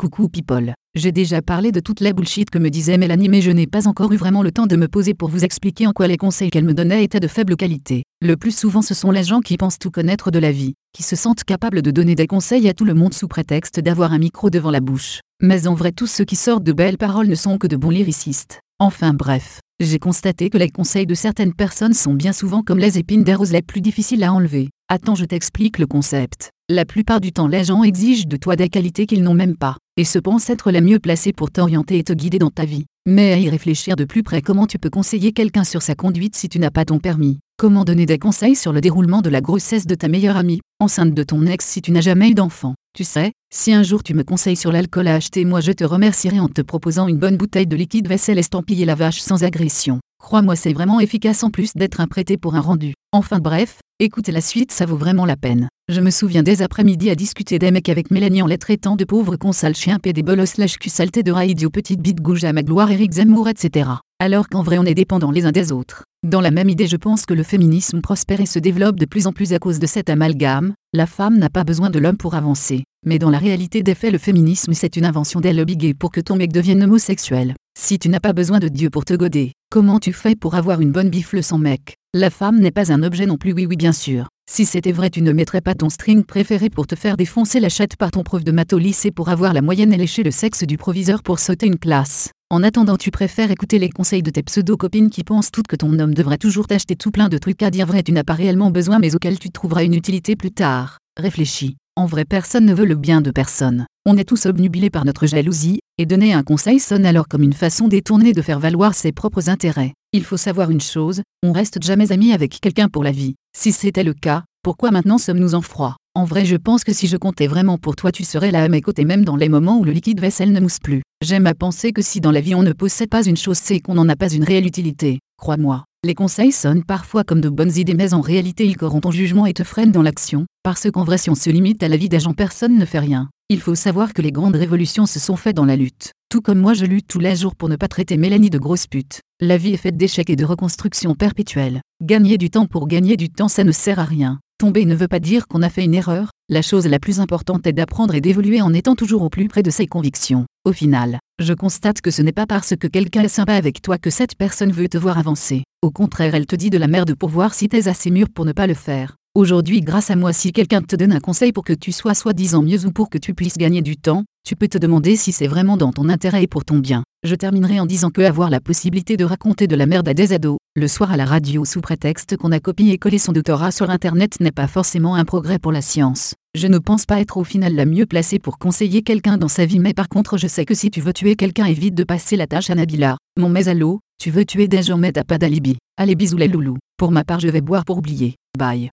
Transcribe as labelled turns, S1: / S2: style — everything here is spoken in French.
S1: Coucou people. J'ai déjà parlé de toute la bullshit que me disait Mélanie mais je n'ai pas encore eu vraiment le temps de me poser pour vous expliquer en quoi les conseils qu'elle me donnait étaient de faible qualité. Le plus souvent ce sont les gens qui pensent tout connaître de la vie, qui se sentent capables de donner des conseils à tout le monde sous prétexte d'avoir un micro devant la bouche. Mais en vrai tous ceux qui sortent de belles paroles ne sont que de bons lyricistes. Enfin bref, j'ai constaté que les conseils de certaines personnes sont bien souvent comme les épines des roses les plus difficiles à enlever. Attends je t'explique le concept. La plupart du temps les gens exigent de toi des qualités qu'ils n'ont même pas, et se pensent être les mieux placés pour t'orienter et te guider dans ta vie. Mais à y réfléchir de plus près comment tu peux conseiller quelqu'un sur sa conduite si tu n'as pas ton permis? Comment donner des conseils sur le déroulement de la grossesse de ta meilleure amie, enceinte de ton ex si tu n'as jamais eu d'enfant? Tu sais, si un jour tu me conseilles sur l'alcool à acheter moi je te remercierai en te proposant une bonne bouteille de liquide vaisselle estampillé lavage sans agression. Crois-moi c'est vraiment efficace en plus d'être un prêté pour un rendu. Enfin bref, écoutez la suite ça vaut vraiment la peine. Je me souviens des après-midi à discuter des mecs avec Mélanie en les traitant de pauvres consales chiens des bolos lâche cul saleté de raidio petite bite gouge à ma gloire Eric Zemmour etc. Alors qu'en vrai on est dépendants les uns des autres. Dans la même idée je pense que le féminisme prospère et se développe de plus en plus à cause de cet amalgame, la femme n'a pas besoin de l'homme pour avancer. Mais dans la réalité des faits le féminisme c'est une invention d'elle obligée pour que ton mec devienne homosexuel. Si tu n'as pas besoin de Dieu pour te goder, comment tu fais pour avoir une bonne bifle sans mec? La femme n'est pas un objet non plus oui oui bien sûr. Si c'était vrai, tu ne mettrais pas ton string préféré pour te faire défoncer la chatte par ton prof de maths au lycée pour avoir la moyenne et lécher le sexe du proviseur pour sauter une classe. En attendant, tu préfères écouter les conseils de tes pseudo-copines qui pensent toutes que ton homme devrait toujours t'acheter tout plein de trucs à dire vrai tu n'as pas réellement besoin mais auxquels tu trouveras une utilité plus tard. Réfléchis. En vrai, personne ne veut le bien de personne. On est tous obnubilés par notre jalousie, et donner un conseil sonne alors comme une façon détournée de faire valoir ses propres intérêts. Il faut savoir une chose, on reste jamais amis avec quelqu'un pour la vie. Si c'était le cas, pourquoi maintenant sommes-nous en froid? En vrai je pense que si je comptais vraiment pour toi tu serais là à mes côtés même dans les moments où le liquide vaisselle ne mousse plus. J'aime à penser que si dans la vie on ne possède pas une chose c'est qu'on n'en a pas une réelle utilité. Crois-moi, les conseils sonnent parfois comme de bonnes idées mais en réalité ils corrompent ton jugement et te freinent dans l'action, parce qu'en vrai si on se limite à la vie des gens personne ne fait rien. Il faut savoir que les grandes révolutions se sont faites dans la lutte. Tout comme moi je lutte tous les jours pour ne pas traiter Mélanie de grosse pute. La vie est faite d'échecs et de reconstruction perpétuelle. Gagner du temps pour gagner du temps ça ne sert à rien. Tomber ne veut pas dire qu'on a fait une erreur, la chose la plus importante est d'apprendre et d'évoluer en étant toujours au plus près de ses convictions. Au final, je constate que ce n'est pas parce que quelqu'un est sympa avec toi que cette personne veut te voir avancer. Au contraire elle te dit de la merde pour voir si t'es assez mûr pour ne pas le faire. Aujourd'hui grâce à moi si quelqu'un te donne un conseil pour que tu sois soi-disant mieux ou pour que tu puisses gagner du temps, tu peux te demander si c'est vraiment dans ton intérêt et pour ton bien. Je terminerai en disant que avoir la possibilité de raconter de la merde à des ados, le soir à la radio sous prétexte qu'on a copié et collé son doctorat sur internet n'est pas forcément un progrès pour la science. Je ne pense pas être au final la mieux placée pour conseiller quelqu'un dans sa vie mais par contre je sais que si tu veux tuer quelqu'un évite de passer la tâche à Nabila. Mon mais tu veux tuer des gens mais t'as pas d'alibi. Allez bisous les loulous. Pour ma part je vais boire pour oublier. Bye.